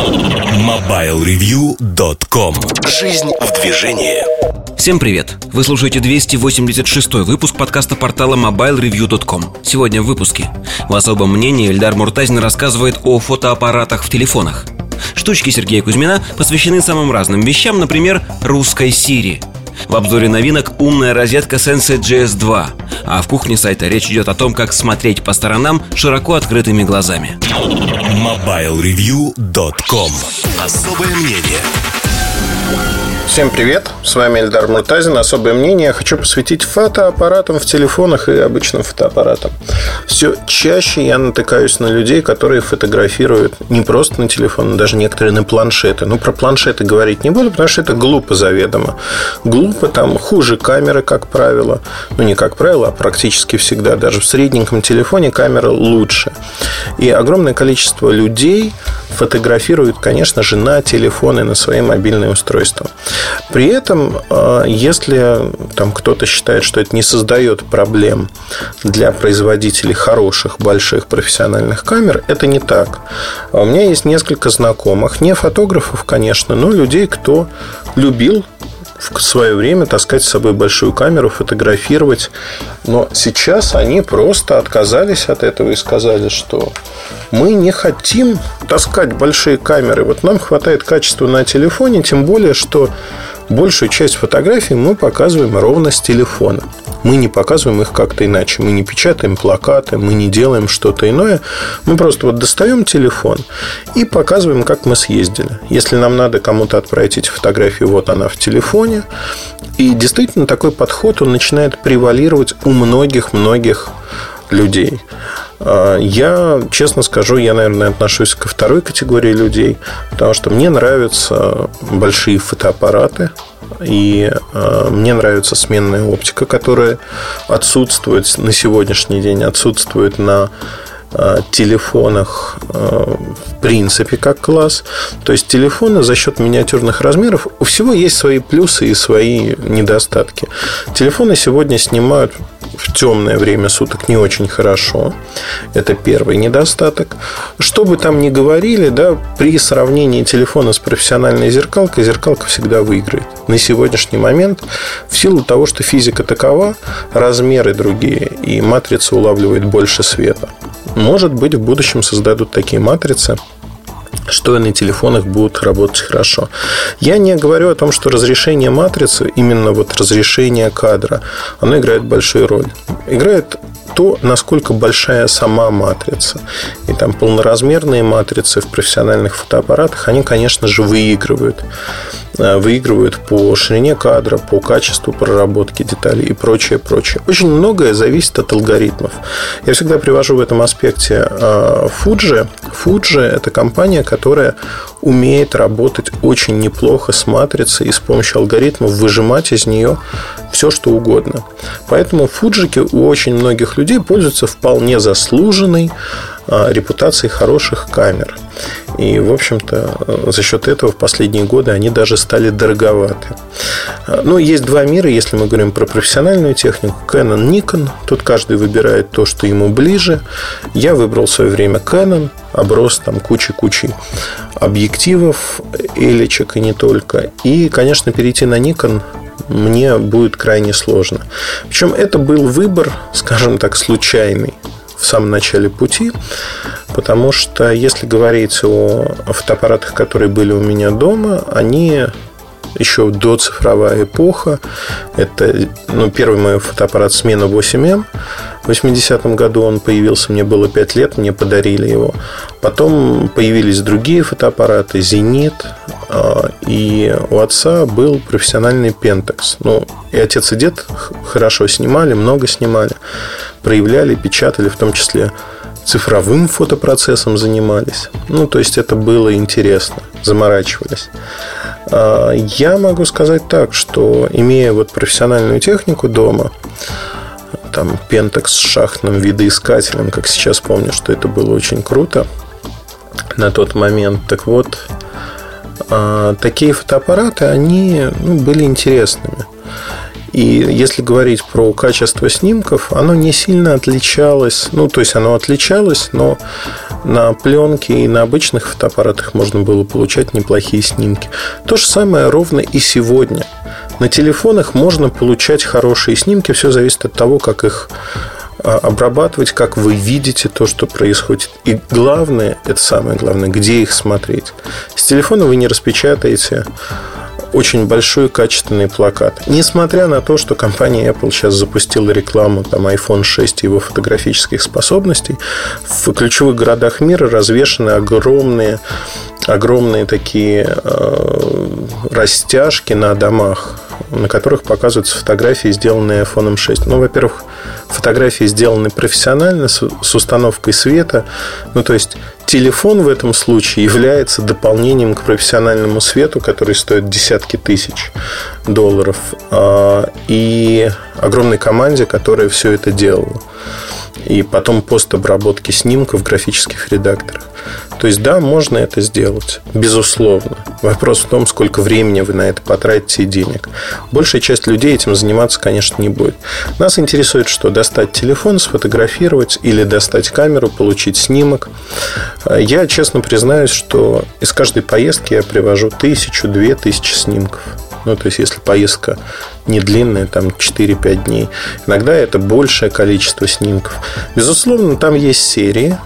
MobileReview.com Жизнь в движении. Всем привет! Вы слушаете 286 выпуск подкаста портала MobileReview.com Сегодня в выпуске. В особом мнении Эльдар Муртазин рассказывает о фотоаппаратах в телефонах. Штучки Сергея Кузьмина посвящены самым разным вещам, например, русской Сири в обзоре новинок умная розетка Sensei GS2 А в кухне сайта речь идет о том, как смотреть по сторонам широко открытыми глазами. MobileReview.com Особое мнение Всем привет, с вами Эльдар Муртазин. Особое мнение я хочу посвятить фотоаппаратам в телефонах и обычным фотоаппаратам. Все чаще я натыкаюсь на людей, которые фотографируют не просто на телефон, но даже некоторые на планшеты. Ну, про планшеты говорить не буду, потому что это глупо заведомо. Глупо, там хуже камеры, как правило. Ну, не как правило, а практически всегда. Даже в средненьком телефоне камера лучше. И огромное количество людей фотографируют, конечно же, на телефоны, на свои мобильные устройства. При этом, э, если там кто-то считает, что это не создает проблем для производителей хороших, больших профессиональных камер, это не так. У меня есть несколько знакомых, не фотографов, конечно, но людей, кто любил в свое время таскать с собой большую камеру, фотографировать. Но сейчас они просто отказались от этого и сказали, что мы не хотим таскать большие камеры. Вот нам хватает качества на телефоне, тем более, что большую часть фотографий мы показываем ровно с телефона. Мы не показываем их как-то иначе. Мы не печатаем плакаты, мы не делаем что-то иное. Мы просто вот достаем телефон и показываем, как мы съездили. Если нам надо кому-то отправить эти фотографии, вот она в телефоне. И действительно такой подход, он начинает превалировать у многих-многих людей. А, я, честно скажу, я, наверное, отношусь ко второй категории людей, потому что мне нравятся большие фотоаппараты, и э, мне нравится сменная оптика, которая отсутствует на сегодняшний день, отсутствует на телефонах э, в принципе как класс. То есть телефоны за счет миниатюрных размеров у всего есть свои плюсы и свои недостатки. Телефоны сегодня снимают в темное время суток не очень хорошо. Это первый недостаток. Что бы там ни говорили, да, при сравнении телефона с профессиональной зеркалкой, зеркалка всегда выиграет. На сегодняшний момент, в силу того, что физика такова, размеры другие, и матрица улавливает больше света. Может быть, в будущем создадут такие матрицы, что на телефонах будут работать хорошо. Я не говорю о том, что разрешение матрицы, именно вот разрешение кадра, оно играет большую роль. Играет то, насколько большая сама матрица. И там полноразмерные матрицы в профессиональных фотоаппаратах, они, конечно же, выигрывают. Э, выигрывают по ширине кадра, по качеству проработки деталей и прочее, прочее. Очень многое зависит от алгоритмов. Я всегда привожу в этом аспекте э, Fuji. Fuji – это компания, которая умеет работать очень неплохо с матрицей и с помощью алгоритмов выжимать из нее все, что угодно. Поэтому фуджики у очень многих людей пользуются вполне заслуженной репутацией хороших камер. И, в общем-то, за счет этого в последние годы они даже стали дороговаты. А, ну, есть два мира, если мы говорим про профессиональную технику. Canon, Nikon. Тут каждый выбирает то, что ему ближе. Я выбрал в свое время Canon, оброс там кучей-кучей объективов, элечек и не только. И, конечно, перейти на Nikon мне будет крайне сложно. Причем это был выбор, скажем так, случайный в самом начале пути, потому что если говорить о фотоаппаратах, которые были у меня дома, они еще до цифровая эпоха. Это ну, первый мой фотоаппарат смена 8М. В 80-м году он появился, мне было 5 лет, мне подарили его. Потом появились другие фотоаппараты, «Зенит», а, и у отца был профессиональный Pentax. Ну, и отец и дед хорошо снимали, много снимали, проявляли, печатали, в том числе цифровым фотопроцессом занимались. Ну, то есть это было интересно, заморачивались. А, я могу сказать так, что имея вот профессиональную технику дома, там Pentax с шахтным видоискателем, как сейчас помню, что это было очень круто на тот момент. Так вот, а, такие фотоаппараты, они ну, были интересными. И если говорить про качество снимков, оно не сильно отличалось. Ну, то есть оно отличалось, но на пленке и на обычных фотоаппаратах можно было получать неплохие снимки. То же самое ровно и сегодня. На телефонах можно получать хорошие снимки, все зависит от того, как их а, обрабатывать, как вы видите то, что происходит. И главное, это самое главное, где их смотреть. С телефона вы не распечатаете очень большой качественный плакат. Несмотря на то, что компания Apple сейчас запустила рекламу там, iPhone 6 и его фотографических способностей, в ключевых городах мира развешаны огромные, огромные такие э, растяжки на домах на которых показываются фотографии, сделанные iPhone 6. Ну, во-первых, фотографии сделаны профессионально, с, с установкой света. Ну, то есть, телефон в этом случае является дополнением к профессиональному свету, который стоит десятки тысяч долларов, а, и огромной команде, которая все это делала и потом постобработки снимков в графических редакторах. То есть, да, можно это сделать, безусловно. Вопрос в том, сколько времени вы на это потратите и денег. Большая часть людей этим заниматься, конечно, не будет. Нас интересует, что достать телефон, сфотографировать или достать камеру, получить снимок. Я честно признаюсь, что из каждой поездки я привожу тысячу, две тысячи снимков. Ну, то есть, если поездка не длинная, там 4-5 дней, иногда это большее количество снимков. Безусловно, там есть серии,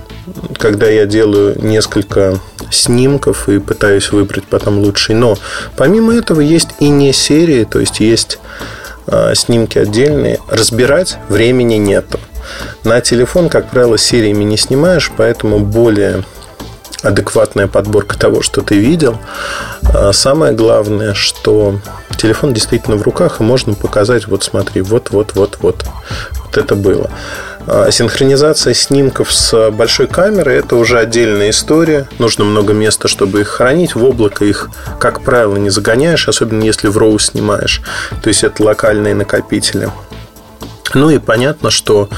когда я делаю несколько снимков и пытаюсь выбрать потом лучший. Но помимо этого есть и не серии, то есть есть э, снимки отдельные. Разбирать времени нету. На телефон, как правило, сериями не снимаешь, поэтому более адекватная подборка того, что ты видел. А самое главное, что телефон действительно в руках, и можно показать, вот смотри, вот, вот, это было. А синхронизация снимков с большой камерой – это уже отдельная история. Нужно много места, чтобы их хранить. В облако их, как правило, не загоняешь, особенно если в RAW снимаешь. То есть, это локальные накопители. Ну и понятно, что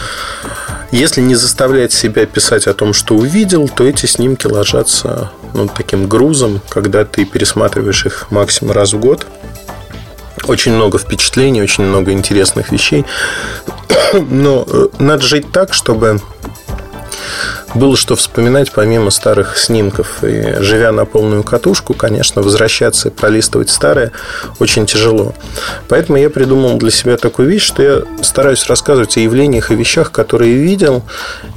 если не заставлять себя писать о том, что увидел, то эти снимки ложатся ну, таким грузом, когда ты пересматриваешь их максимум раз в год. Очень много впечатлений, очень много интересных вещей. Но э, надо жить так, чтобы было что вспоминать помимо старых снимков. И живя на полную катушку, конечно, возвращаться и пролистывать старое очень тяжело. Поэтому я придумал для себя такую вещь, что я стараюсь рассказывать о явлениях и вещах, которые видел,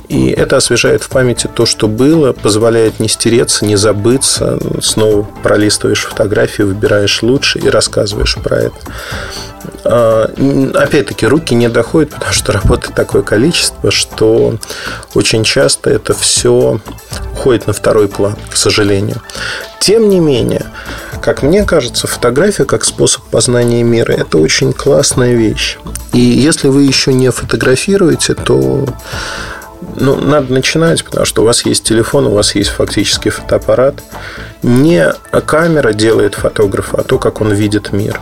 и это освежает в памяти то, что было, позволяет не стереться, не забыться. Снова пролистываешь фотографии, выбираешь лучше и рассказываешь про это. А, опять-таки, руки не доходят, потому что работы такое количество, что очень часто это все уходит на второй план, к сожалению. Тем не менее, как мне кажется, фотография как способ познания мира – это очень классная вещь. И если вы еще не фотографируете, то ну, надо начинать, потому что у вас есть телефон, у вас есть фактически фотоаппарат. Не камера делает фотографа, а то, как он видит мир.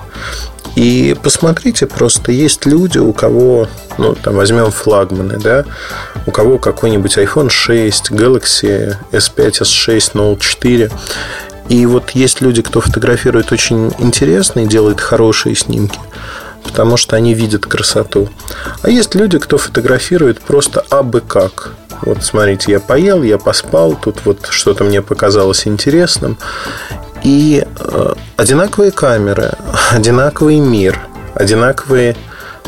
И посмотрите, просто есть люди, у кого, ну, там возьмем флагманы, да, у кого какой-нибудь iPhone 6, Galaxy S5, S6, Note 4. И вот есть люди, кто фотографирует очень интересно и делает хорошие снимки, потому что они видят красоту. А есть люди, кто фотографирует просто абы как. Вот смотрите, я поел, я поспал, тут вот что-то мне показалось интересным. И э, одинаковые камеры, одинаковый мир, одинаковые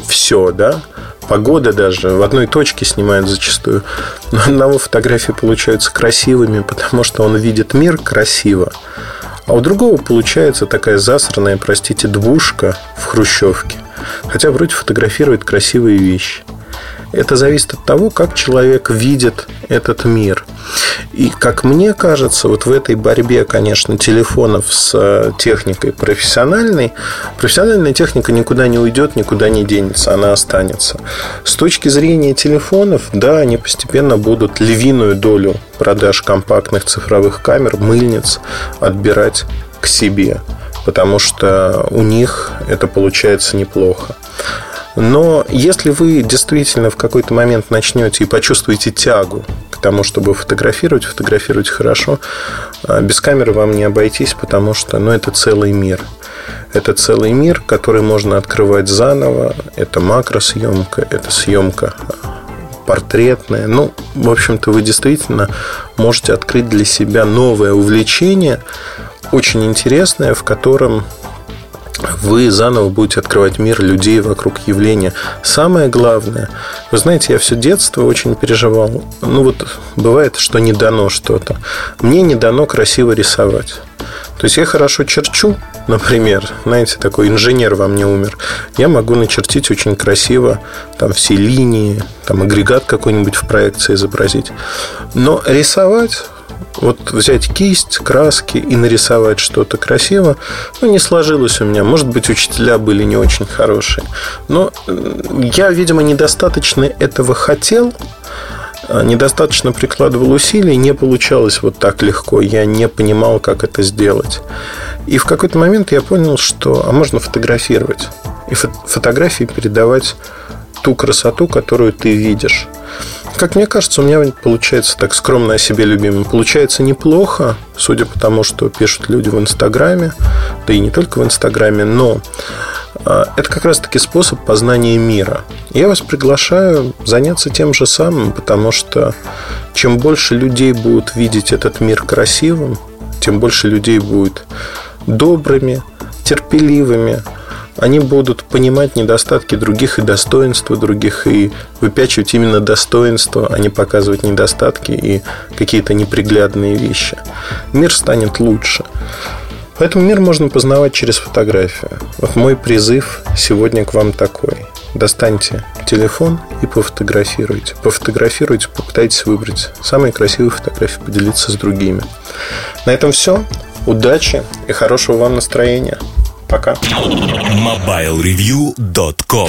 все, да, погода даже в одной точке снимают зачастую. Но одного фотографии получаются красивыми, потому что он видит мир красиво. А у другого получается такая засранная, простите, двушка в хрущевке. Хотя вроде фотографирует красивые вещи. Это зависит от того, как человек видит этот мир. И, как мне кажется, вот в этой борьбе, конечно, телефонов с э, техникой профессиональной, профессиональная техника никуда не уйдет, никуда не денется, она останется. С точки зрения телефонов, да, они постепенно будут львиную долю продаж компактных цифровых камер, мыльниц отбирать к себе, потому что у них это получается неплохо. Но если вы действительно в какой-то момент начнете и почувствуете тягу к тому, чтобы фотографировать, фотографировать хорошо, а без камеры вам не обойтись, потому что ну, это целый мир. Это целый мир, который можно открывать заново. Это макросъемка, это съемка портретная. Ну, в общем-то, вы действительно можете открыть для себя новое увлечение, очень интересное, в котором вы заново будете открывать мир людей вокруг явления. Самое главное, вы знаете, я все детство очень переживал. Ну вот бывает, что не дано что-то. Мне не дано красиво рисовать. То есть я хорошо черчу, например, знаете, такой инженер во мне умер. Я могу начертить очень красиво там все линии, там агрегат какой-нибудь в проекции изобразить. Но рисовать вот взять кисть, краски и нарисовать что-то красиво, ну, не сложилось у меня. Может быть, учителя были не очень хорошие. Но я, видимо, недостаточно этого хотел, а, недостаточно прикладывал усилий, не получалось вот так легко. Я не понимал, как это сделать. И в какой-то момент я понял, что а можно фотографировать. И фотографии передавать ту красоту, которую ты видишь. Как мне кажется, у меня получается так скромно о себе любимым. Получается неплохо, судя по тому, что пишут люди в Инстаграме, да и не только в Инстаграме, но а, это как раз-таки способ познания мира. Я вас приглашаю заняться тем же самым, потому что чем больше людей будут видеть этот мир красивым, тем больше людей будет добрыми, терпеливыми, они будут понимать недостатки других и достоинства других, и выпячивать именно достоинства, а не показывать недостатки и какие-то неприглядные вещи. Мир станет лучше. Поэтому мир можно познавать через фотографию. Вот мой призыв сегодня к вам такой. Достаньте телефон и пофотографируйте. Пофотографируйте, попытайтесь выбрать самые красивые фотографии, поделиться с другими. На этом все. Удачи и хорошего вам настроения. Пока. MobileReview.com